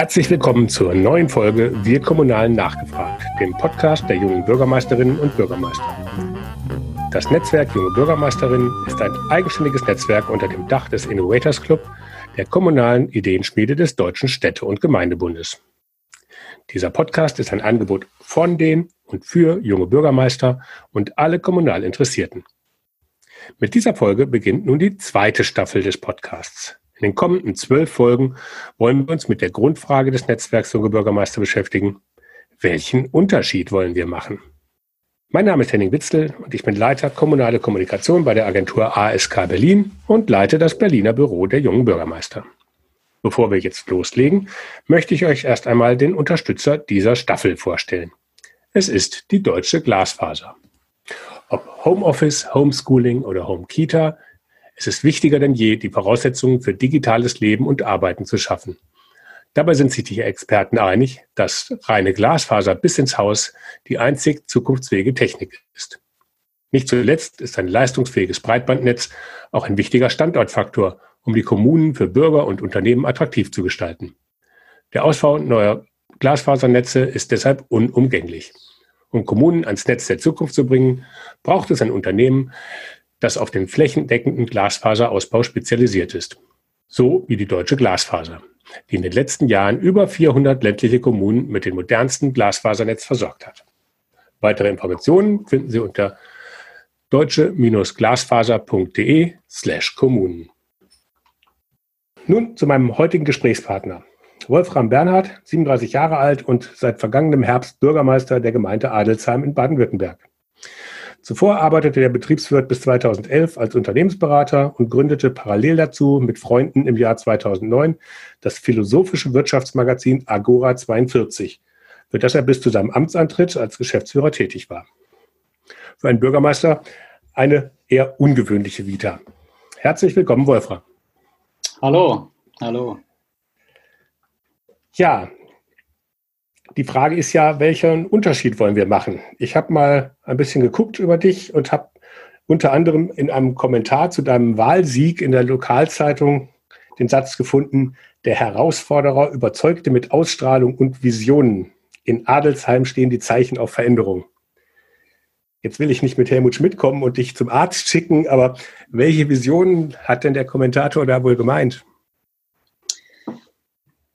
Herzlich willkommen zur neuen Folge Wir Kommunalen nachgefragt, dem Podcast der jungen Bürgermeisterinnen und Bürgermeister. Das Netzwerk Junge Bürgermeisterinnen ist ein eigenständiges Netzwerk unter dem Dach des Innovators Club, der kommunalen Ideenschmiede des Deutschen Städte- und Gemeindebundes. Dieser Podcast ist ein Angebot von den und für junge Bürgermeister und alle kommunal Interessierten. Mit dieser Folge beginnt nun die zweite Staffel des Podcasts. In den kommenden zwölf Folgen wollen wir uns mit der Grundfrage des Netzwerks Junge Bürgermeister beschäftigen. Welchen Unterschied wollen wir machen? Mein Name ist Henning Witzel und ich bin Leiter kommunale Kommunikation bei der Agentur ASK Berlin und leite das Berliner Büro der jungen Bürgermeister. Bevor wir jetzt loslegen, möchte ich euch erst einmal den Unterstützer dieser Staffel vorstellen. Es ist die deutsche Glasfaser. Ob Homeoffice, Homeschooling oder Home Kita, es ist wichtiger denn je, die Voraussetzungen für digitales Leben und Arbeiten zu schaffen. Dabei sind sich die Experten einig, dass reine Glasfaser bis ins Haus die einzig zukunftsfähige Technik ist. Nicht zuletzt ist ein leistungsfähiges Breitbandnetz auch ein wichtiger Standortfaktor, um die Kommunen für Bürger und Unternehmen attraktiv zu gestalten. Der Ausbau neuer Glasfasernetze ist deshalb unumgänglich. Um Kommunen ans Netz der Zukunft zu bringen, braucht es ein Unternehmen, das auf den flächendeckenden Glasfaserausbau spezialisiert ist. So wie die Deutsche Glasfaser, die in den letzten Jahren über 400 ländliche Kommunen mit dem modernsten Glasfasernetz versorgt hat. Weitere Informationen finden Sie unter deutsche-glasfaser.de slash Kommunen. Nun zu meinem heutigen Gesprächspartner. Wolfram Bernhard, 37 Jahre alt und seit vergangenem Herbst Bürgermeister der Gemeinde Adelsheim in Baden-Württemberg. Zuvor arbeitete der Betriebswirt bis 2011 als Unternehmensberater und gründete parallel dazu mit Freunden im Jahr 2009 das philosophische Wirtschaftsmagazin Agora 42, für das er bis zu seinem Amtsantritt als Geschäftsführer tätig war. Für einen Bürgermeister eine eher ungewöhnliche Vita. Herzlich willkommen, Wolfram. Hallo, hallo. Ja, die Frage ist ja, welchen Unterschied wollen wir machen? Ich habe mal ein bisschen geguckt über dich und habe unter anderem in einem Kommentar zu deinem Wahlsieg in der Lokalzeitung den Satz gefunden, der Herausforderer überzeugte mit Ausstrahlung und Visionen. In Adelsheim stehen die Zeichen auf Veränderung. Jetzt will ich nicht mit Helmut Schmidt kommen und dich zum Arzt schicken, aber welche Visionen hat denn der Kommentator da wohl gemeint?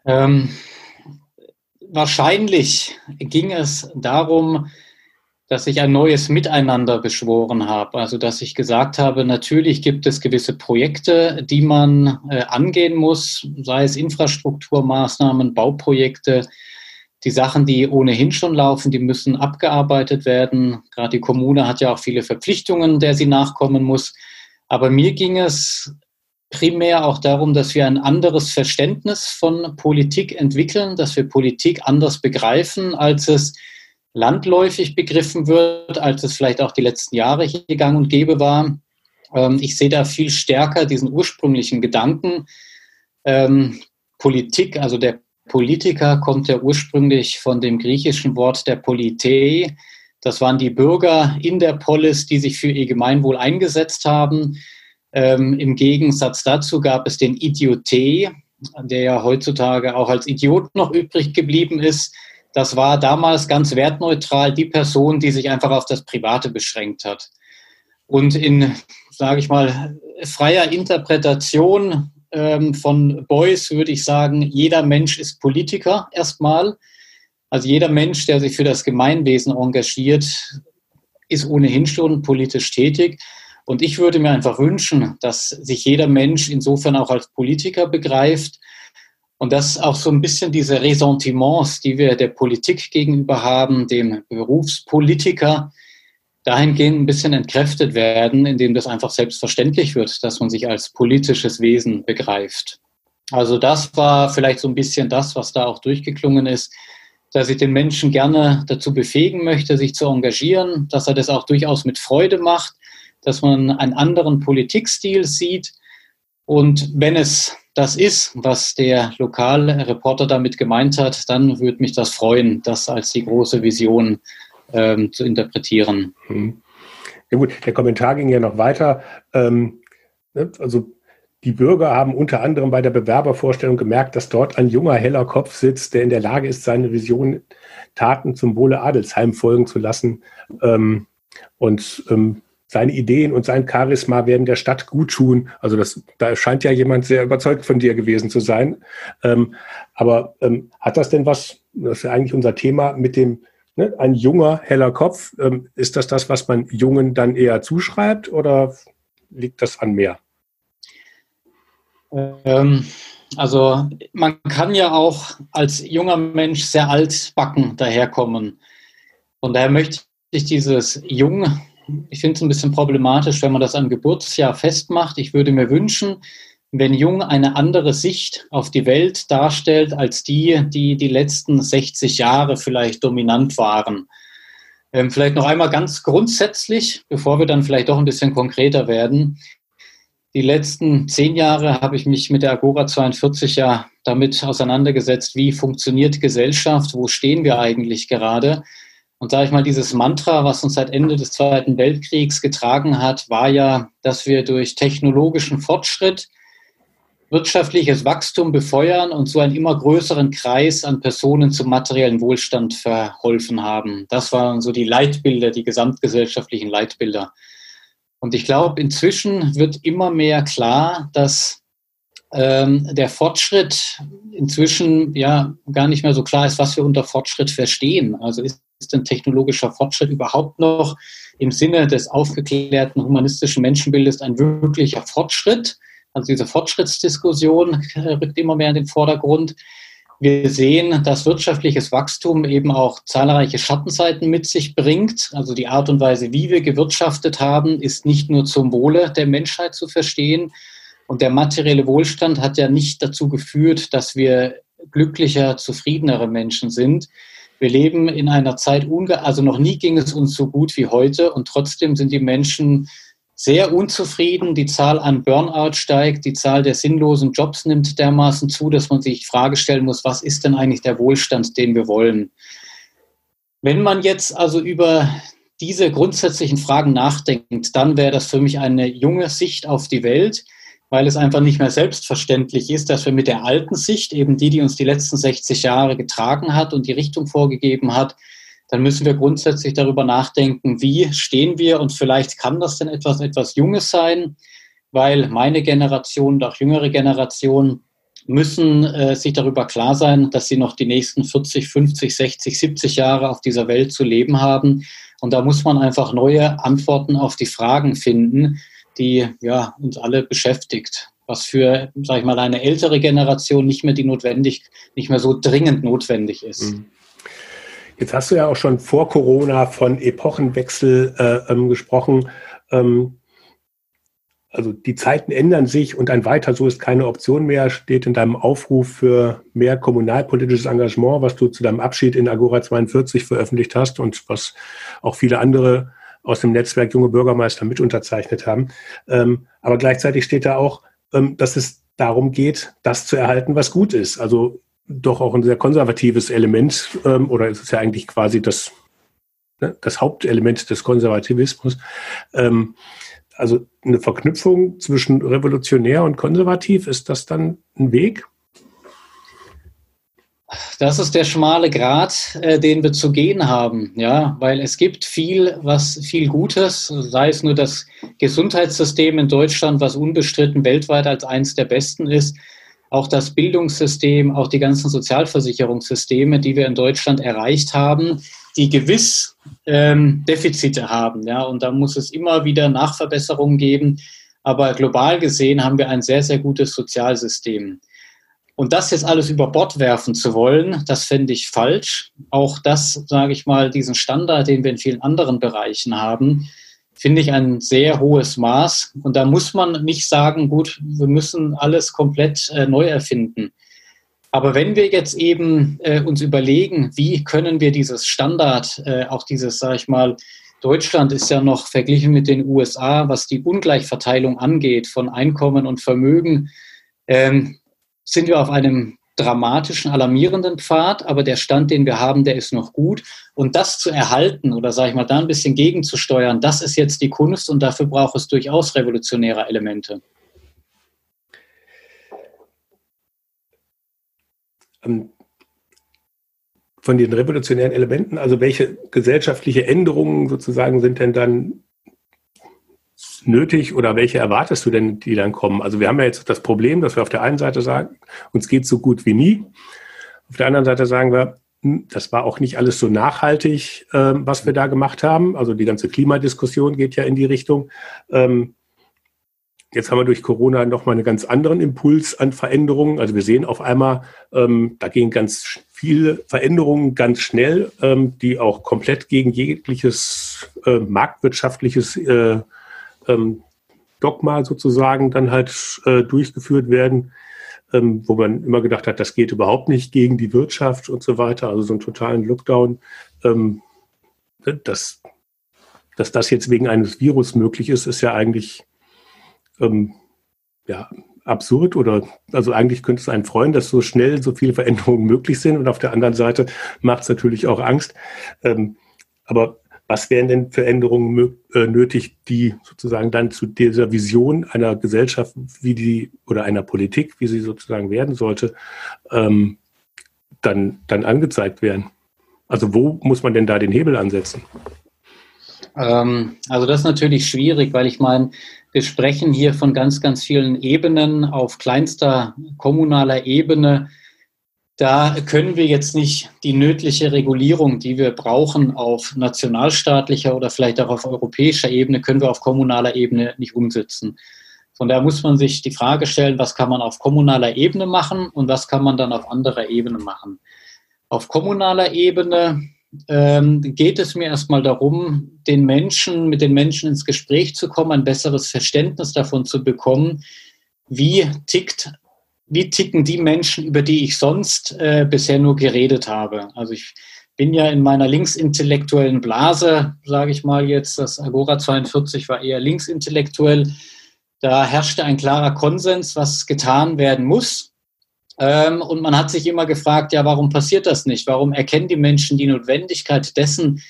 Ähm, wahrscheinlich ging es darum, dass ich ein neues Miteinander beschworen habe. Also dass ich gesagt habe, natürlich gibt es gewisse Projekte, die man äh, angehen muss, sei es Infrastrukturmaßnahmen, Bauprojekte, die Sachen, die ohnehin schon laufen, die müssen abgearbeitet werden. Gerade die Kommune hat ja auch viele Verpflichtungen, der sie nachkommen muss. Aber mir ging es primär auch darum, dass wir ein anderes Verständnis von Politik entwickeln, dass wir Politik anders begreifen, als es landläufig begriffen wird, als es vielleicht auch die letzten Jahre hier gang und gäbe war. Ähm, ich sehe da viel stärker diesen ursprünglichen Gedanken. Ähm, Politik, also der Politiker kommt ja ursprünglich von dem griechischen Wort der Politei. Das waren die Bürger in der Polis, die sich für ihr Gemeinwohl eingesetzt haben. Ähm, Im Gegensatz dazu gab es den Idioté, der ja heutzutage auch als Idiot noch übrig geblieben ist. Das war damals ganz wertneutral die Person, die sich einfach auf das Private beschränkt hat. Und in, sage ich mal, freier Interpretation ähm, von Beuys würde ich sagen, jeder Mensch ist Politiker erstmal. Also jeder Mensch, der sich für das Gemeinwesen engagiert, ist ohnehin schon politisch tätig. Und ich würde mir einfach wünschen, dass sich jeder Mensch insofern auch als Politiker begreift und dass auch so ein bisschen diese Ressentiments, die wir der Politik gegenüber haben, dem Berufspolitiker, dahingehend ein bisschen entkräftet werden, indem das einfach selbstverständlich wird, dass man sich als politisches Wesen begreift. Also das war vielleicht so ein bisschen das, was da auch durchgeklungen ist, dass ich den Menschen gerne dazu befähigen möchte, sich zu engagieren, dass er das auch durchaus mit Freude macht dass man einen anderen Politikstil sieht. Und wenn es das ist, was der lokale Reporter damit gemeint hat, dann würde mich das freuen, das als die große Vision ähm, zu interpretieren. Hm. Ja gut, der Kommentar ging ja noch weiter. Ähm, ne, also die Bürger haben unter anderem bei der Bewerbervorstellung gemerkt, dass dort ein junger, heller Kopf sitzt, der in der Lage ist, seine Vision Taten zum Wohle Adelsheim folgen zu lassen. Ähm, und ähm, seine Ideen und sein Charisma werden der Stadt gut tun. Also das, da scheint ja jemand sehr überzeugt von dir gewesen zu sein. Ähm, aber ähm, hat das denn was, das ist ja eigentlich unser Thema, mit dem ne, ein junger, heller Kopf, ähm, ist das das, was man Jungen dann eher zuschreibt oder liegt das an mehr? Ähm, also man kann ja auch als junger Mensch sehr altbacken daherkommen. Von daher möchte ich dieses Jung, ich finde es ein bisschen problematisch, wenn man das am Geburtsjahr festmacht. Ich würde mir wünschen, wenn Jung eine andere Sicht auf die Welt darstellt als die, die die letzten 60 Jahre vielleicht dominant waren. Ähm, vielleicht noch einmal ganz grundsätzlich, bevor wir dann vielleicht doch ein bisschen konkreter werden. Die letzten zehn Jahre habe ich mich mit der Agora 42 ja damit auseinandergesetzt, wie funktioniert Gesellschaft, wo stehen wir eigentlich gerade. Und sage ich mal, dieses Mantra, was uns seit Ende des Zweiten Weltkriegs getragen hat, war ja, dass wir durch technologischen Fortschritt wirtschaftliches Wachstum befeuern und so einen immer größeren Kreis an Personen zum materiellen Wohlstand verholfen haben. Das waren so die Leitbilder, die gesamtgesellschaftlichen Leitbilder. Und ich glaube, inzwischen wird immer mehr klar, dass ähm, der Fortschritt inzwischen ja gar nicht mehr so klar ist, was wir unter Fortschritt verstehen. Also ist, ist ein technologischer Fortschritt überhaupt noch im Sinne des aufgeklärten humanistischen Menschenbildes ein wirklicher Fortschritt? Also diese Fortschrittsdiskussion rückt immer mehr in den Vordergrund. Wir sehen, dass wirtschaftliches Wachstum eben auch zahlreiche Schattenseiten mit sich bringt. Also die Art und Weise, wie wir gewirtschaftet haben, ist nicht nur zum Wohle der Menschheit zu verstehen. Und der materielle Wohlstand hat ja nicht dazu geführt, dass wir glücklicher, zufriedenere Menschen sind. Wir leben in einer Zeit, also noch nie ging es uns so gut wie heute und trotzdem sind die Menschen sehr unzufrieden. Die Zahl an Burnout steigt, die Zahl der sinnlosen Jobs nimmt dermaßen zu, dass man sich die Frage stellen muss, was ist denn eigentlich der Wohlstand, den wir wollen? Wenn man jetzt also über diese grundsätzlichen Fragen nachdenkt, dann wäre das für mich eine junge Sicht auf die Welt, weil es einfach nicht mehr selbstverständlich ist, dass wir mit der alten Sicht, eben die, die uns die letzten 60 Jahre getragen hat und die Richtung vorgegeben hat, dann müssen wir grundsätzlich darüber nachdenken, wie stehen wir und vielleicht kann das denn etwas, etwas Junges sein, weil meine Generation und auch jüngere Generationen müssen äh, sich darüber klar sein, dass sie noch die nächsten 40, 50, 60, 70 Jahre auf dieser Welt zu leben haben. Und da muss man einfach neue Antworten auf die Fragen finden, die ja, uns alle beschäftigt. Was für, sag ich mal, eine ältere Generation nicht mehr die notwendig, nicht mehr so dringend notwendig ist. Mhm. Jetzt hast du ja auch schon vor Corona von Epochenwechsel äh, ähm, gesprochen. Ähm, also die Zeiten ändern sich und ein weiter so ist keine Option mehr, steht in deinem Aufruf für mehr kommunalpolitisches Engagement, was du zu deinem Abschied in Agora 42 veröffentlicht hast und was auch viele andere aus dem Netzwerk Junge Bürgermeister mit unterzeichnet haben. Ähm, aber gleichzeitig steht da auch, ähm, dass es darum geht, das zu erhalten, was gut ist. Also doch auch ein sehr konservatives Element, ähm, oder es ist ja eigentlich quasi das, ne, das Hauptelement des Konservativismus. Ähm, also eine Verknüpfung zwischen revolutionär und konservativ, ist das dann ein Weg? Das ist der schmale Grat, äh, den wir zu gehen haben, ja, weil es gibt viel, was viel Gutes, sei es nur das Gesundheitssystem in Deutschland, was unbestritten weltweit als eines der besten ist, auch das Bildungssystem, auch die ganzen Sozialversicherungssysteme, die wir in Deutschland erreicht haben, die gewiss ähm, Defizite haben. Ja, und da muss es immer wieder Nachverbesserungen geben. Aber global gesehen haben wir ein sehr, sehr gutes Sozialsystem. Und das jetzt alles über Bord werfen zu wollen, das fände ich falsch. Auch das, sage ich mal, diesen Standard, den wir in vielen anderen Bereichen haben, finde ich ein sehr hohes Maß. Und da muss man nicht sagen, gut, wir müssen alles komplett äh, neu erfinden. Aber wenn wir jetzt eben äh, uns überlegen, wie können wir dieses Standard, äh, auch dieses, sage ich mal, Deutschland ist ja noch verglichen mit den USA, was die Ungleichverteilung angeht von Einkommen und Vermögen, ähm, sind wir auf einem dramatischen, alarmierenden Pfad, aber der Stand, den wir haben, der ist noch gut. Und das zu erhalten oder, sage ich mal, da ein bisschen gegenzusteuern, das ist jetzt die Kunst und dafür braucht es durchaus revolutionäre Elemente. Ähm, von den revolutionären Elementen, also welche gesellschaftliche Änderungen sozusagen sind denn dann nötig oder welche erwartest du denn, die dann kommen? Also wir haben ja jetzt das Problem, dass wir auf der einen Seite sagen, uns geht so gut wie nie. Auf der anderen Seite sagen wir, hm, das war auch nicht alles so nachhaltig, äh, was wir da gemacht haben. Also die ganze Klimadiskussion geht ja in die Richtung. Ähm, jetzt haben wir durch Corona nochmal einen ganz anderen Impuls an Veränderungen. Also wir sehen auf einmal, ähm, da gehen ganz viele Veränderungen ganz schnell, ähm, die auch komplett gegen jegliches äh, marktwirtschaftliches äh, ähm, Dogma sozusagen dann halt äh, durchgeführt werden, ähm, wo man immer gedacht hat, das geht überhaupt nicht gegen die Wirtschaft und so weiter, also so einen totalen Lockdown. Ähm, dass, dass das jetzt wegen eines Virus möglich ist, ist ja eigentlich ähm, ja, absurd oder also eigentlich könnte es einen freuen, dass so schnell so viele Veränderungen möglich sind und auf der anderen Seite macht es natürlich auch Angst. Ähm, aber was wären denn für Änderungen äh, nötig, die sozusagen dann zu dieser Vision einer Gesellschaft, wie die oder einer Politik, wie sie sozusagen werden sollte, ähm, dann, dann angezeigt werden? Also wo muss man denn da den Hebel ansetzen? Ähm, also das ist natürlich schwierig, weil ich meine, wir sprechen hier von ganz, ganz vielen Ebenen auf kleinster kommunaler Ebene da können wir jetzt nicht die nötige Regulierung, die wir brauchen auf nationalstaatlicher oder vielleicht auch auf europäischer Ebene, können wir auf kommunaler Ebene nicht umsetzen. Von daher muss man sich die Frage stellen, was kann man auf kommunaler Ebene machen und was kann man dann auf anderer Ebene machen. Auf kommunaler Ebene ähm, geht es mir erstmal darum, den Menschen, mit den Menschen ins Gespräch zu kommen, ein besseres Verständnis davon zu bekommen, wie tickt wie ticken die Menschen, über die ich sonst äh, bisher nur geredet habe. Also ich bin ja in meiner linksintellektuellen Blase, sage ich mal jetzt, das Agora 42 war eher linksintellektuell. Da herrschte ein klarer Konsens, was getan werden muss. Ähm, und man hat sich immer gefragt, ja, warum passiert das nicht? Warum erkennen die Menschen die Notwendigkeit dessen,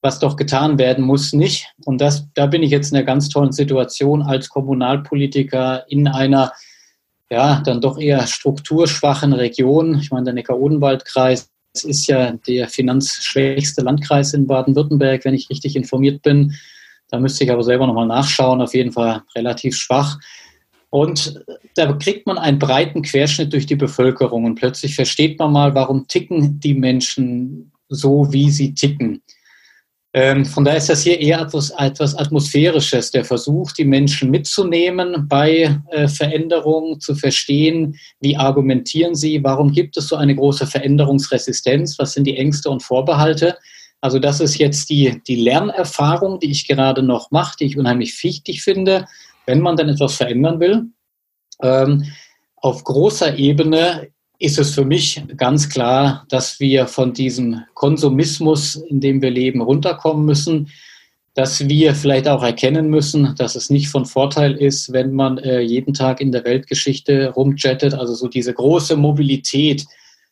was doch getan werden muss, nicht? Und das, da bin ich jetzt in einer ganz tollen Situation als Kommunalpolitiker in einer ja, dann doch eher strukturschwachen Regionen. Ich meine, der Neckar-Odenwald-Kreis ist ja der finanzschwächste Landkreis in Baden-Württemberg, wenn ich richtig informiert bin. Da müsste ich aber selber nochmal nachschauen, auf jeden Fall relativ schwach. Und da kriegt man einen breiten Querschnitt durch die Bevölkerung und plötzlich versteht man mal, warum ticken die Menschen so, wie sie ticken. Ähm, von daher ist das hier eher etwas, etwas Atmosphärisches, der Versuch, die Menschen mitzunehmen bei äh, Veränderungen, zu verstehen, wie argumentieren sie, warum gibt es so eine große Veränderungsresistenz, was sind die Ängste und Vorbehalte. Also das ist jetzt die, die Lernerfahrung, die ich gerade noch mache, die ich unheimlich wichtig finde, wenn man dann etwas verändern will. Ähm, auf großer Ebene ist es für mich ganz klar, dass wir von diesem Konsumismus, in dem wir leben, runterkommen müssen, dass wir vielleicht auch erkennen müssen, dass es nicht von Vorteil ist, wenn man äh, jeden Tag in der Weltgeschichte rumjettet, also so diese große Mobilität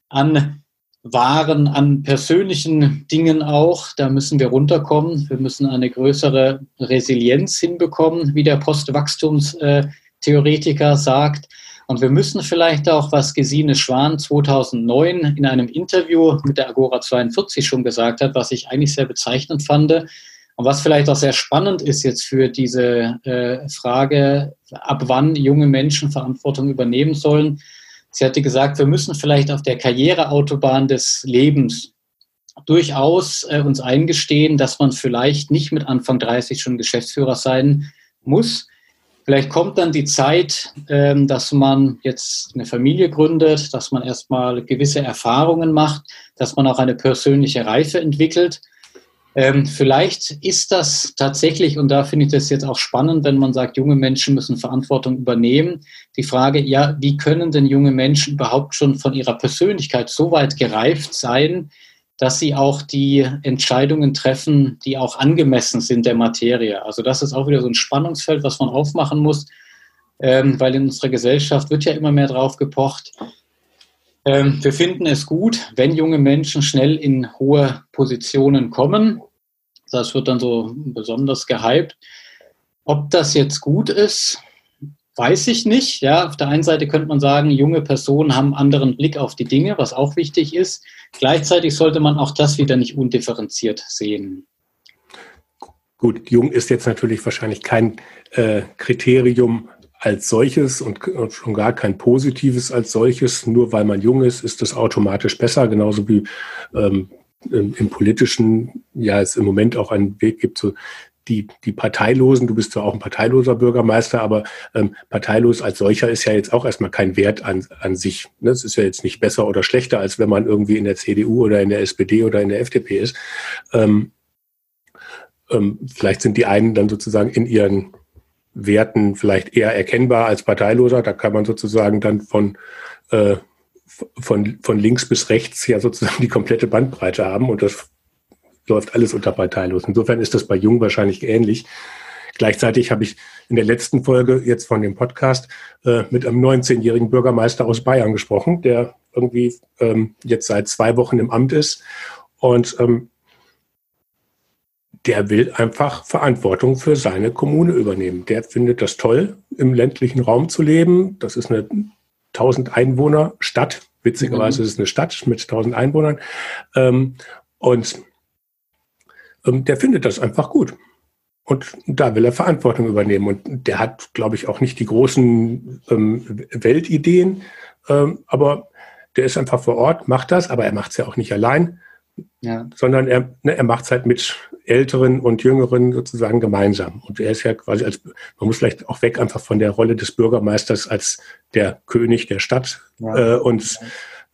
an Waren, an persönlichen Dingen auch, da müssen wir runterkommen. Wir müssen eine größere Resilienz hinbekommen, wie der Postwachstumstheoretiker sagt. Und wir müssen vielleicht auch, was Gesine Schwan 2009 in einem Interview mit der Agora 42 schon gesagt hat, was ich eigentlich sehr bezeichnend fand und was vielleicht auch sehr spannend ist jetzt für diese äh, Frage, ab wann junge Menschen Verantwortung übernehmen sollen. Sie hatte gesagt, wir müssen vielleicht auf der Karriereautobahn des Lebens durchaus äh, uns eingestehen, dass man vielleicht nicht mit Anfang 30 schon Geschäftsführer sein muss, Vielleicht kommt dann die Zeit, ähm, dass man jetzt eine Familie gründet, dass man erstmal gewisse Erfahrungen macht, dass man auch eine persönliche Reife entwickelt. Ähm, vielleicht ist das tatsächlich, und da finde ich das jetzt auch spannend, wenn man sagt, junge Menschen müssen Verantwortung übernehmen. Die Frage, ja, wie können denn junge Menschen überhaupt schon von ihrer Persönlichkeit so weit gereift sein, dass sie auch die Entscheidungen treffen, die auch angemessen sind der Materie. Also das ist auch wieder so ein Spannungsfeld, was man aufmachen muss, ähm, weil in unserer Gesellschaft wird ja immer mehr drauf gepocht. Ähm, wir finden es gut, wenn junge Menschen schnell in hohe Positionen kommen. Das wird dann so besonders gehypt. Ob das jetzt gut ist, weiß ich nicht. Ja, auf der einen Seite könnte man sagen, junge Personen haben anderen Blick auf die Dinge, was auch wichtig ist. Gleichzeitig sollte man auch das wieder nicht undifferenziert sehen. Gut, jung ist jetzt natürlich wahrscheinlich kein äh, Kriterium als solches und, und, schon gar kein positives als solches. Nur weil man jung ist, ist das automatisch besser. Genauso wie ähm, im, politischen ja es im Moment auch einen Weg gibt, so die, die Parteilosen, du bist zwar auch ein parteiloser Bürgermeister, aber ähm, parteilos als solcher ist ja jetzt auch erstmal kein Wert an, an sich. Ne? Das ist ja jetzt nicht besser oder schlechter, als wenn man irgendwie in der CDU oder in der SPD oder in der FDP ist. Ähm, ähm, vielleicht sind die einen dann sozusagen in ihren Werten vielleicht eher erkennbar als parteiloser. Da kann man sozusagen dann von, äh, von, von links bis rechts ja sozusagen die komplette Bandbreite haben und das läuft alles unter parteilos. Insofern ist das bei Jung wahrscheinlich ähnlich. Gleichzeitig habe ich in der letzten Folge jetzt von dem Podcast äh, mit einem 19-jährigen Bürgermeister aus Bayern gesprochen, der irgendwie ähm, jetzt seit zwei Wochen im Amt ist und ähm, der will einfach Verantwortung für seine Kommune übernehmen. Der findet das toll, im ländlichen Raum zu leben. Das ist eine 1000 Einwohner Stadt. Witzigerweise mhm. ist es eine Stadt mit 1000 Einwohnern. Ähm, und der findet das einfach gut. Und da will er Verantwortung übernehmen. Und der hat, glaube ich, auch nicht die großen ähm, Weltideen, ähm, aber der ist einfach vor Ort, macht das, aber er macht es ja auch nicht allein, ja. sondern er, ne, er macht es halt mit Älteren und Jüngeren sozusagen gemeinsam. Und er ist ja quasi als, man muss vielleicht auch weg einfach von der Rolle des Bürgermeisters als der König der Stadt ja. äh, und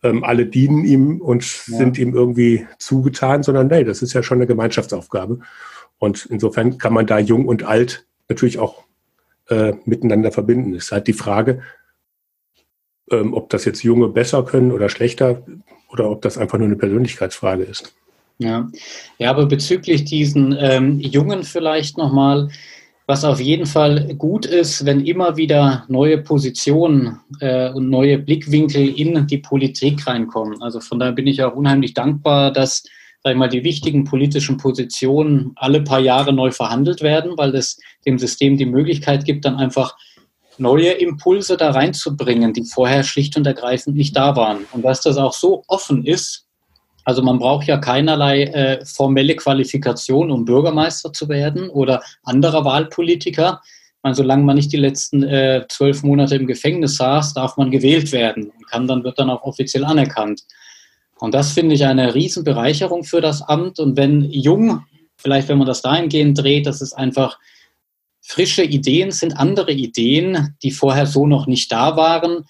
ähm, alle dienen ihm und ja. sind ihm irgendwie zugetan, sondern nee, das ist ja schon eine Gemeinschaftsaufgabe. Und insofern kann man da jung und alt natürlich auch äh, miteinander verbinden. Es ist halt die Frage, ähm, ob das jetzt Junge besser können oder schlechter oder ob das einfach nur eine Persönlichkeitsfrage ist. Ja, ja aber bezüglich diesen ähm, Jungen vielleicht nochmal, was auf jeden Fall gut ist, wenn immer wieder neue Positionen äh, und neue Blickwinkel in die Politik reinkommen. Also von daher bin ich auch unheimlich dankbar, dass sag ich mal, die wichtigen politischen Positionen alle paar Jahre neu verhandelt werden, weil das dem System die Möglichkeit gibt, dann einfach neue Impulse da reinzubringen, die vorher schlicht und ergreifend nicht da waren. Und dass das auch so offen ist, also man braucht ja keinerlei äh, formelle Qualifikation, um Bürgermeister zu werden oder anderer Wahlpolitiker. meine, solange man nicht die letzten äh, zwölf Monate im Gefängnis saß, darf man gewählt werden und kann dann wird dann auch offiziell anerkannt. Und das finde ich eine Riesenbereicherung für das Amt. Und wenn jung, vielleicht wenn man das dahingehend dreht, dass es einfach frische Ideen sind, andere Ideen, die vorher so noch nicht da waren,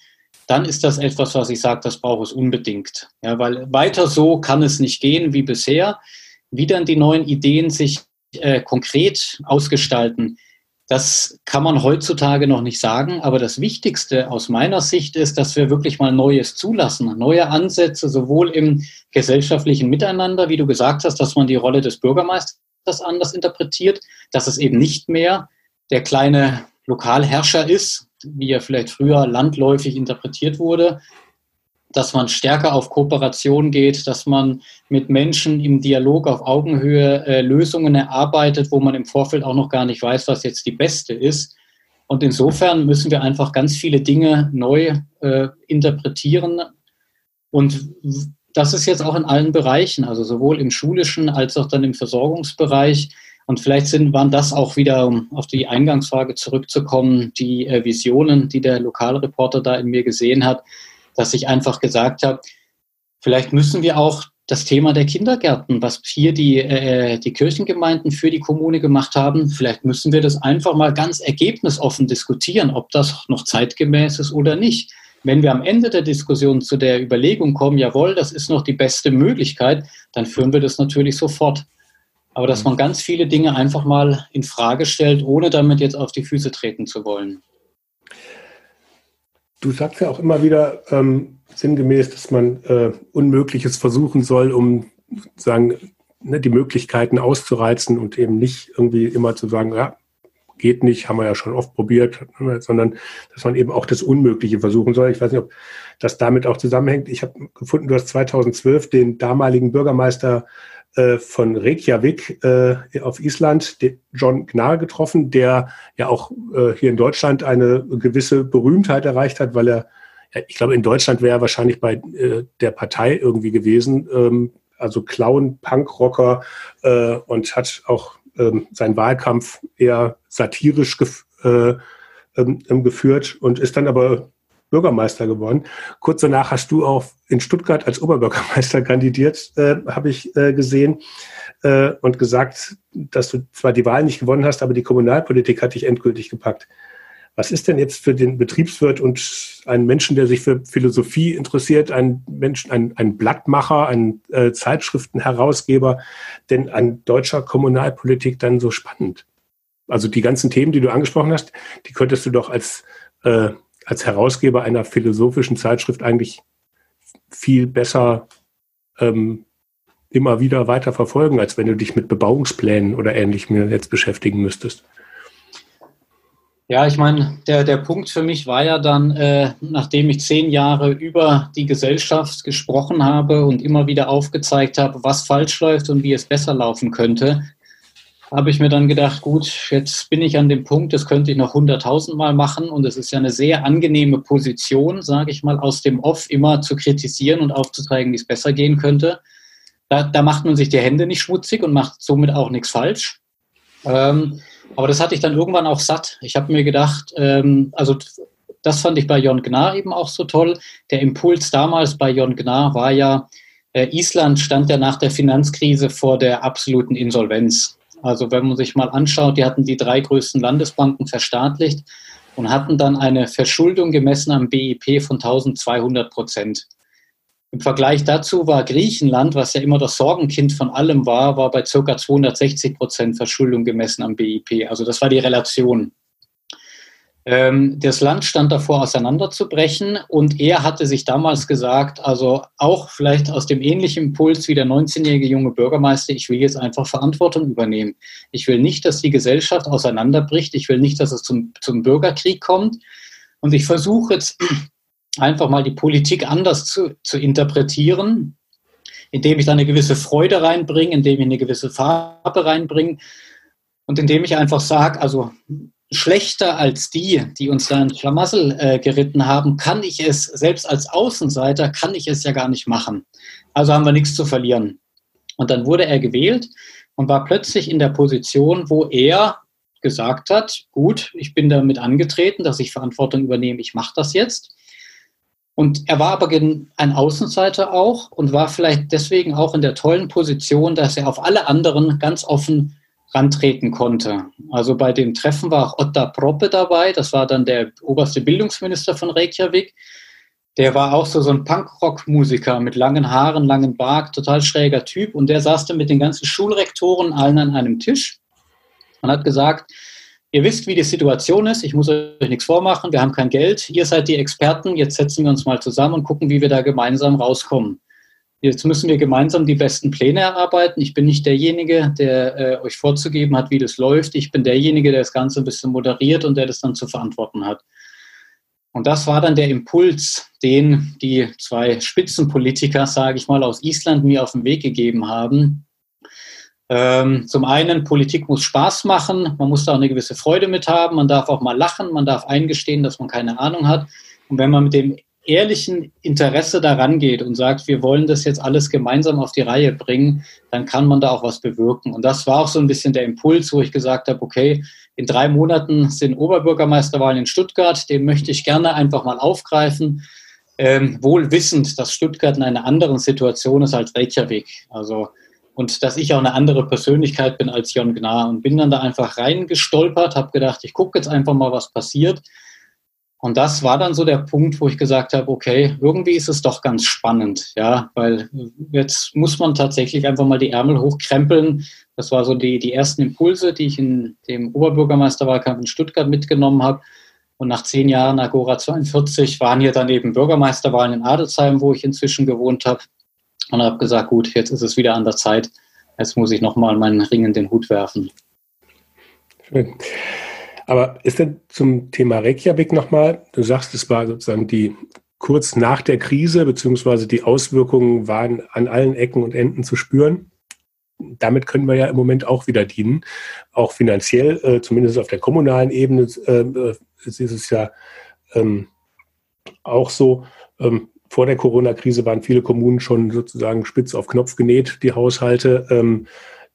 dann ist das etwas, was ich sage, das braucht es unbedingt. Ja, weil weiter so kann es nicht gehen wie bisher. Wie dann die neuen Ideen sich äh, konkret ausgestalten, das kann man heutzutage noch nicht sagen. Aber das Wichtigste aus meiner Sicht ist, dass wir wirklich mal Neues zulassen, neue Ansätze, sowohl im gesellschaftlichen Miteinander, wie du gesagt hast, dass man die Rolle des Bürgermeisters anders interpretiert, dass es eben nicht mehr der kleine Lokalherrscher ist, wie er vielleicht früher landläufig interpretiert wurde, dass man stärker auf Kooperation geht, dass man mit Menschen im Dialog auf Augenhöhe äh, Lösungen erarbeitet, wo man im Vorfeld auch noch gar nicht weiß, was jetzt die beste ist. Und insofern müssen wir einfach ganz viele Dinge neu äh, interpretieren. Und das ist jetzt auch in allen Bereichen, also sowohl im schulischen als auch dann im Versorgungsbereich. Und vielleicht sind, waren das auch wieder, um auf die Eingangsfrage zurückzukommen, die äh, Visionen, die der Lokalreporter da in mir gesehen hat, dass ich einfach gesagt habe, vielleicht müssen wir auch das Thema der Kindergärten, was hier die, äh, die Kirchengemeinden für die Kommune gemacht haben, vielleicht müssen wir das einfach mal ganz ergebnisoffen diskutieren, ob das noch zeitgemäß ist oder nicht. Wenn wir am Ende der Diskussion zu der Überlegung kommen, jawohl, das ist noch die beste Möglichkeit, dann führen wir das natürlich sofort aber dass man ganz viele Dinge einfach mal in Frage stellt, ohne damit jetzt auf die Füße treten zu wollen. Du sagst ja auch immer wieder ähm, sinngemäß, dass man äh, Unmögliches versuchen soll, um sozusagen ne, die Möglichkeiten auszureizen und eben nicht irgendwie immer zu sagen, ja, geht nicht, haben wir ja schon oft probiert, sondern dass man eben auch das Unmögliche versuchen soll. Ich weiß nicht, ob das damit auch zusammenhängt. Ich habe gefunden, du hast 2012 den damaligen Bürgermeister äh, von Reykjavik äh, auf Island John Gnar getroffen, der ja auch äh, hier in Deutschland eine gewisse Berühmtheit erreicht hat, weil er, ja, ich glaube, in Deutschland wäre er wahrscheinlich bei äh, der Partei irgendwie gewesen, ähm, also Clown, Punkrocker äh, und hat auch ähm, seinen Wahlkampf eher satirisch gef äh, ähm, geführt und ist dann aber Bürgermeister geworden. Kurz danach hast du auch in Stuttgart als Oberbürgermeister kandidiert, äh, habe ich äh, gesehen, äh, und gesagt, dass du zwar die Wahl nicht gewonnen hast, aber die Kommunalpolitik hat dich endgültig gepackt. Was ist denn jetzt für den Betriebswirt und einen Menschen, der sich für Philosophie interessiert, einen Menschen, ein, ein Blattmacher, ein äh, Zeitschriftenherausgeber, denn an deutscher Kommunalpolitik dann so spannend? Also die ganzen Themen, die du angesprochen hast, die könntest du doch als äh, als Herausgeber einer philosophischen Zeitschrift eigentlich viel besser ähm, immer wieder weiter verfolgen, als wenn du dich mit Bebauungsplänen oder ähnlichem jetzt beschäftigen müsstest. Ja, ich meine, der, der Punkt für mich war ja dann, äh, nachdem ich zehn Jahre über die Gesellschaft gesprochen habe und immer wieder aufgezeigt habe, was falsch läuft und wie es besser laufen könnte, habe ich mir dann gedacht, gut, jetzt bin ich an dem Punkt, das könnte ich noch hunderttausendmal machen und es ist ja eine sehr angenehme Position, sage ich mal, aus dem Off immer zu kritisieren und aufzuzeigen, wie es besser gehen könnte. Da, da macht man sich die Hände nicht schmutzig und macht somit auch nichts falsch. Ähm, aber das hatte ich dann irgendwann auch satt. Ich habe mir gedacht, ähm, also das fand ich bei Jon Gnar eben auch so toll. Der Impuls damals bei Jon Gnar war ja, äh, Island stand ja nach der Finanzkrise vor der absoluten Insolvenz. Also wenn man sich mal anschaut, die hatten die drei größten Landesbanken verstaatlicht und hatten dann eine Verschuldung gemessen am BIP von 1200 Prozent. Im Vergleich dazu war Griechenland, was ja immer das Sorgenkind von allem war, war bei ca. 260 Prozent Verschuldung gemessen am BIP. Also das war die Relation. Ähm, das Land stand davor, auseinanderzubrechen und er hatte sich damals gesagt, also auch vielleicht aus dem ähnlichen Impuls wie der 19-jährige junge Bürgermeister, ich will jetzt einfach Verantwortung übernehmen. Ich will nicht, dass die Gesellschaft auseinanderbricht, ich will nicht, dass es zum, zum Bürgerkrieg kommt und ich versuche jetzt einfach mal die Politik anders zu, zu interpretieren, indem ich da eine gewisse Freude reinbringe, indem ich eine gewisse Farbe reinbringe und indem ich einfach sage, also schlechter als die, die uns da in Schlamassel äh, geritten haben, kann ich es, selbst als Außenseiter, kann ich es ja gar nicht machen. Also haben wir nichts zu verlieren. Und dann wurde er gewählt und war plötzlich in der Position, wo er gesagt hat, gut, ich bin damit angetreten, dass ich Verantwortung übernehme, ich mache das jetzt. Und er war aber ein Außenseiter auch und war vielleicht deswegen auch in der tollen Position, dass er auf alle anderen ganz offen rantreten konnte. Also bei dem Treffen war auch Otta Proppe dabei, das war dann der oberste Bildungsminister von Reykjavik. Der war auch so, so ein Punkrock-Musiker mit langen Haaren, langen Bart, total schräger Typ. Und der saß dann mit den ganzen Schulrektoren allen an einem Tisch und hat gesagt, ihr wisst, wie die Situation ist, ich muss euch nichts vormachen, wir haben kein Geld, ihr seid die Experten, jetzt setzen wir uns mal zusammen und gucken, wie wir da gemeinsam rauskommen. Jetzt müssen wir gemeinsam die besten Pläne erarbeiten. Ich bin nicht derjenige, der äh, euch vorzugeben hat, wie das läuft. Ich bin derjenige, der das Ganze ein bisschen moderiert und der das dann zu verantworten hat. Und das war dann der Impuls, den die zwei Spitzenpolitiker, sage ich mal, aus Island mir auf den Weg gegeben haben. Ähm, zum einen, Politik muss Spaß machen, man muss da auch eine gewisse Freude mit haben, man darf auch mal lachen, man darf eingestehen, dass man keine Ahnung hat. Und wenn man mit dem ehrlichen Interesse daran geht und sagt, wir wollen das jetzt alles gemeinsam auf die Reihe bringen, dann kann man da auch was bewirken. Und das war auch so ein bisschen der Impuls, wo ich gesagt habe, okay, in drei Monaten sind Oberbürgermeisterwahlen in Stuttgart, den möchte ich gerne einfach mal aufgreifen, ähm, wohl wissend, dass Stuttgart in einer anderen Situation ist als Reykjavik. Also und dass ich auch eine andere Persönlichkeit bin als Jon Gnar und bin dann da einfach reingestolpert, habe gedacht, ich gucke jetzt einfach mal, was passiert und das war dann so der Punkt, wo ich gesagt habe, okay, irgendwie ist es doch ganz spannend, ja, weil jetzt muss man tatsächlich einfach mal die Ärmel hochkrempeln. Das war so die, die ersten Impulse, die ich in dem Oberbürgermeisterwahlkampf in Stuttgart mitgenommen habe. Und nach zehn Jahren Agora 42 waren hier dann eben Bürgermeisterwahlen in Adelsheim, wo ich inzwischen gewohnt habe. Und habe gesagt, gut, jetzt ist es wieder an der Zeit. Jetzt muss ich nochmal meinen Ring in den Hut werfen. Schön. Aber ist denn zum Thema Reykjavik nochmal, du sagst, es war sozusagen die kurz nach der Krise, beziehungsweise die Auswirkungen waren an allen Ecken und Enden zu spüren. damit können wir ja im Moment auch wieder dienen, auch finanziell, äh, zumindest auf der kommunalen Ebene äh, ist es ja ähm, auch so. Ähm, vor der Corona-Krise waren viele Kommunen schon sozusagen spitz auf Knopf genäht, die Haushalte. Ähm,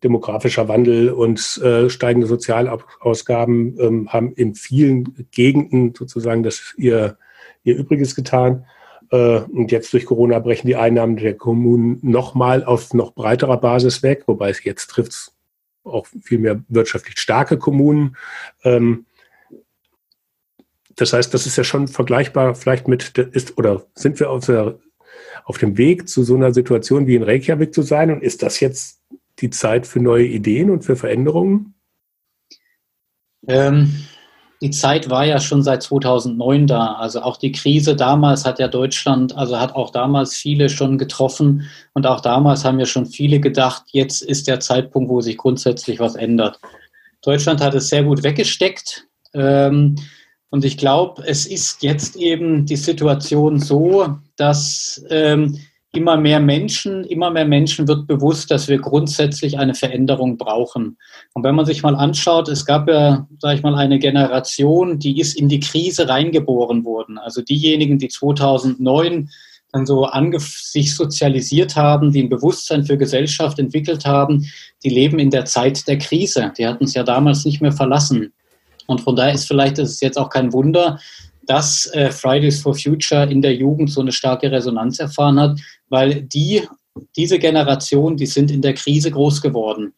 demografischer Wandel und äh, steigende Sozialausgaben ähm, haben in vielen Gegenden sozusagen das ihr, ihr Übriges getan. Äh, und jetzt durch Corona brechen die Einnahmen der Kommunen nochmal auf noch breiterer Basis weg, wobei es jetzt trifft auch viel mehr wirtschaftlich starke Kommunen. Ähm, das heißt, das ist ja schon vergleichbar vielleicht mit, ist, oder sind wir auf, der, auf dem Weg zu so einer Situation wie in Reykjavik zu sein? Und ist das jetzt die Zeit für neue Ideen und für Veränderungen? Ähm, die Zeit war ja schon seit 2009 da. Also auch die Krise damals hat ja Deutschland, also hat auch damals viele schon getroffen. Und auch damals haben ja schon viele gedacht, jetzt ist der Zeitpunkt, wo sich grundsätzlich was ändert. Deutschland hat es sehr gut weggesteckt. Ähm, und ich glaube, es ist jetzt eben die Situation so, dass ähm, immer mehr Menschen, immer mehr Menschen wird bewusst, dass wir grundsätzlich eine Veränderung brauchen. Und wenn man sich mal anschaut, es gab ja, sage ich mal, eine Generation, die ist in die Krise reingeboren worden. Also diejenigen, die 2009 dann so sich sozialisiert haben, die ein Bewusstsein für Gesellschaft entwickelt haben, die leben in der Zeit der Krise. Die hatten es ja damals nicht mehr verlassen. Und von daher ist vielleicht, ist jetzt auch kein Wunder, dass äh, Fridays for Future in der Jugend so eine starke Resonanz erfahren hat, weil die, diese Generation, die sind in der Krise groß geworden.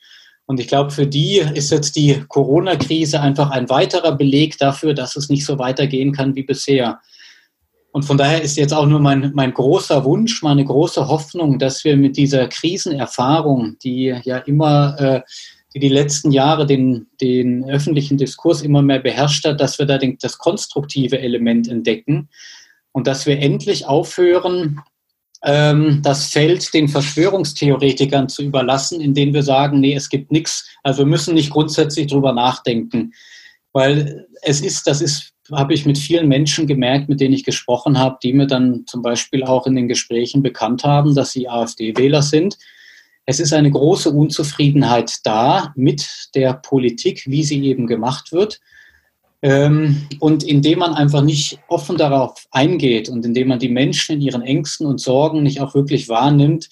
Und ich glaube, für die ist jetzt die Corona-Krise einfach ein weiterer Beleg dafür, dass es nicht so weitergehen kann wie bisher. Und von daher ist jetzt auch nur mein, mein großer Wunsch, meine große Hoffnung, dass wir mit dieser Krisenerfahrung, die ja immer äh, die die letzten Jahre den, den öffentlichen Diskurs immer mehr beherrscht hat, dass wir da den, das konstruktive Element entdecken und dass wir endlich aufhören, das Feld den Verschwörungstheoretikern zu überlassen, indem wir sagen, nee, es gibt nichts, also wir müssen nicht grundsätzlich drüber nachdenken. Weil es ist, das ist, habe ich mit vielen Menschen gemerkt, mit denen ich gesprochen habe, die mir dann zum Beispiel auch in den Gesprächen bekannt haben, dass sie AfD-Wähler sind es ist eine große Unzufriedenheit da mit der Politik, wie sie eben gemacht wird. Ähm, und indem man einfach nicht offen darauf eingeht und indem man die Menschen in ihren Ängsten und Sorgen nicht auch wirklich wahrnimmt,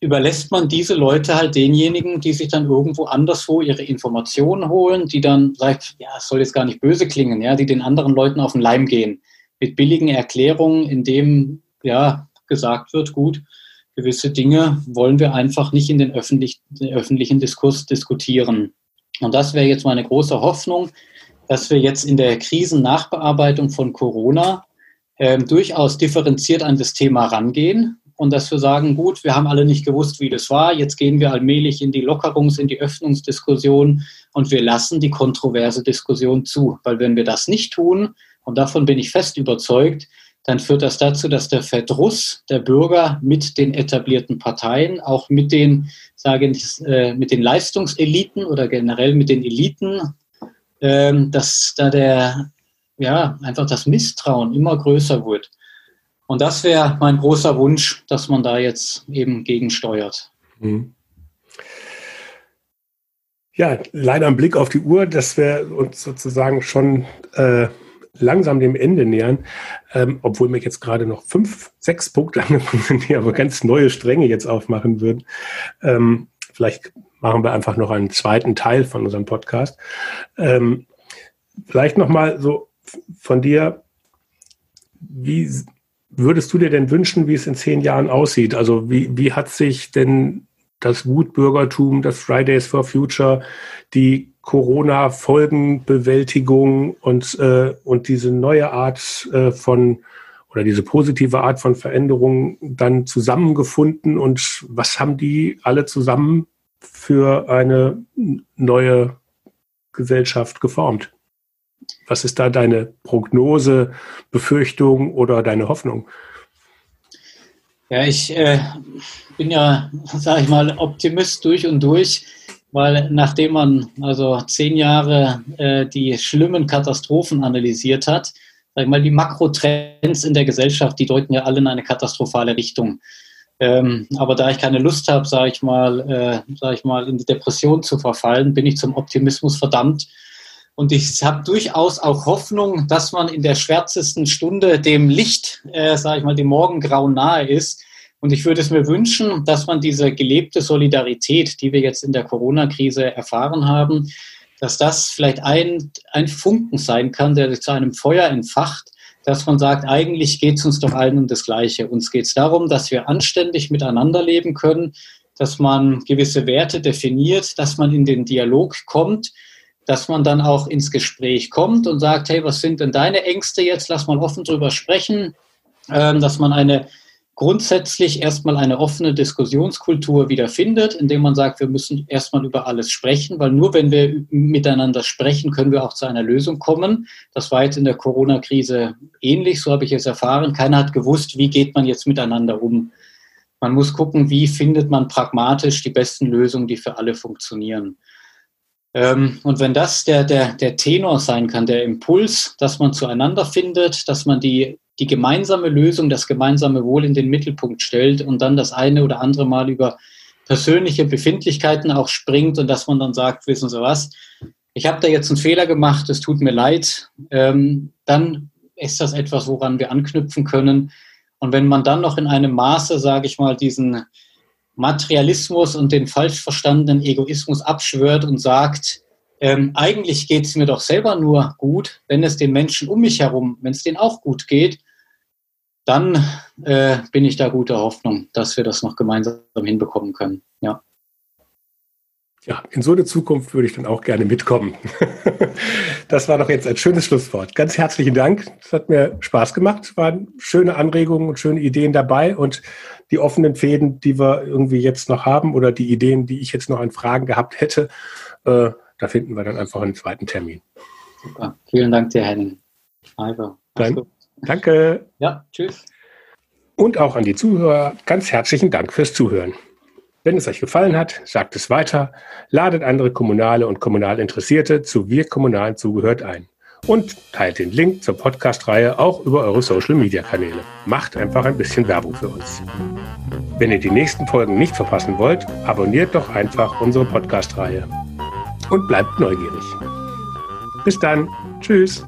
überlässt man diese Leute halt denjenigen, die sich dann irgendwo anderswo ihre Informationen holen, die dann sagt, ja, es soll jetzt gar nicht böse klingen, ja, die den anderen Leuten auf den Leim gehen. Mit billigen Erklärungen, in dem ja gesagt wird, gut, gewisse Dinge wollen wir einfach nicht in den, öffentlich, den öffentlichen Diskurs diskutieren. Und das wäre jetzt meine große Hoffnung, dass wir jetzt in der Krisennachbearbeitung von Corona äh, durchaus differenziert an das Thema rangehen und dass wir sagen, gut, wir haben alle nicht gewusst, wie das war, jetzt gehen wir allmählich in die Lockerungs-, in die Öffnungsdiskussion und wir lassen die kontroverse Diskussion zu. Weil wenn wir das nicht tun, und davon bin ich fest überzeugt, dann führt das dazu, dass der Verdruss der Bürger mit den etablierten Parteien, auch mit den, sage ich, äh, mit den Leistungseliten oder generell mit den Eliten, ähm, dass da der, ja, einfach das Misstrauen immer größer wird. Und das wäre mein großer Wunsch, dass man da jetzt eben gegensteuert. Mhm. Ja, leider ein Blick auf die Uhr, dass wir uns sozusagen schon äh, langsam dem Ende nähern, ähm, obwohl mir jetzt gerade noch fünf, sechs Punkte angefangen sind, die aber ganz neue Stränge jetzt aufmachen würden. Ähm, vielleicht machen wir einfach noch einen zweiten Teil von unserem Podcast. Ähm, vielleicht nochmal so von dir, wie würdest du dir denn wünschen, wie es in zehn Jahren aussieht? Also wie, wie hat sich denn das Wutbürgertum, das Fridays for Future, die Corona-Folgenbewältigung und, äh, und diese neue Art äh, von oder diese positive Art von Veränderung dann zusammengefunden und was haben die alle zusammen für eine neue Gesellschaft geformt? Was ist da deine Prognose, Befürchtung oder deine Hoffnung? Ja, ich äh, bin ja, sage ich mal, Optimist durch und durch weil nachdem man also zehn Jahre äh, die schlimmen Katastrophen analysiert hat, sag ich mal, die Makrotrends in der Gesellschaft, die deuten ja alle in eine katastrophale Richtung. Ähm, aber da ich keine Lust habe, sage ich mal, äh, sage ich mal, in die Depression zu verfallen, bin ich zum Optimismus verdammt. Und ich habe durchaus auch Hoffnung, dass man in der schwärzesten Stunde dem Licht, äh, sage ich mal, dem Morgengrau nahe ist. Und ich würde es mir wünschen, dass man diese gelebte Solidarität, die wir jetzt in der Corona-Krise erfahren haben, dass das vielleicht ein, ein Funken sein kann, der sich zu einem Feuer entfacht, dass man sagt, eigentlich geht es uns doch allen um das Gleiche. Uns geht es darum, dass wir anständig miteinander leben können, dass man gewisse Werte definiert, dass man in den Dialog kommt, dass man dann auch ins Gespräch kommt und sagt, hey, was sind denn deine Ängste jetzt? Lass mal offen drüber sprechen, ähm, dass man eine grundsätzlich erstmal eine offene Diskussionskultur wiederfindet, indem man sagt, wir müssen erstmal über alles sprechen, weil nur wenn wir miteinander sprechen, können wir auch zu einer Lösung kommen. Das war jetzt in der Corona-Krise ähnlich, so habe ich es erfahren. Keiner hat gewusst, wie geht man jetzt miteinander um. Man muss gucken, wie findet man pragmatisch die besten Lösungen, die für alle funktionieren. Ähm, und wenn das der, der, der Tenor sein kann, der Impuls, dass man zueinander findet, dass man die die gemeinsame Lösung, das gemeinsame Wohl in den Mittelpunkt stellt und dann das eine oder andere Mal über persönliche Befindlichkeiten auch springt und dass man dann sagt, wissen Sie was, ich habe da jetzt einen Fehler gemacht, es tut mir leid, ähm, dann ist das etwas, woran wir anknüpfen können. Und wenn man dann noch in einem Maße, sage ich mal, diesen Materialismus und den falsch verstandenen Egoismus abschwört und sagt, ähm, eigentlich geht es mir doch selber nur gut, wenn es den Menschen um mich herum, wenn es denen auch gut geht, dann äh, bin ich da guter Hoffnung, dass wir das noch gemeinsam hinbekommen können. Ja. Ja, in so eine Zukunft würde ich dann auch gerne mitkommen. das war doch jetzt ein schönes Schlusswort. Ganz herzlichen Dank. Es hat mir Spaß gemacht. Es waren schöne Anregungen und schöne Ideen dabei und die offenen Fäden, die wir irgendwie jetzt noch haben oder die Ideen, die ich jetzt noch an Fragen gehabt hätte, äh, da finden wir dann einfach einen zweiten Termin. Super. Vielen Dank dir, Henning. Also, dann, danke. Ja, tschüss. Und auch an die Zuhörer ganz herzlichen Dank fürs Zuhören. Wenn es euch gefallen hat, sagt es weiter, ladet andere Kommunale und kommunal Interessierte zu Wir Kommunalen zugehört ein und teilt den Link zur Podcast-Reihe auch über eure Social-Media-Kanäle. Macht einfach ein bisschen Werbung für uns. Wenn ihr die nächsten Folgen nicht verpassen wollt, abonniert doch einfach unsere Podcast-Reihe und bleibt neugierig. Bis dann. Tschüss.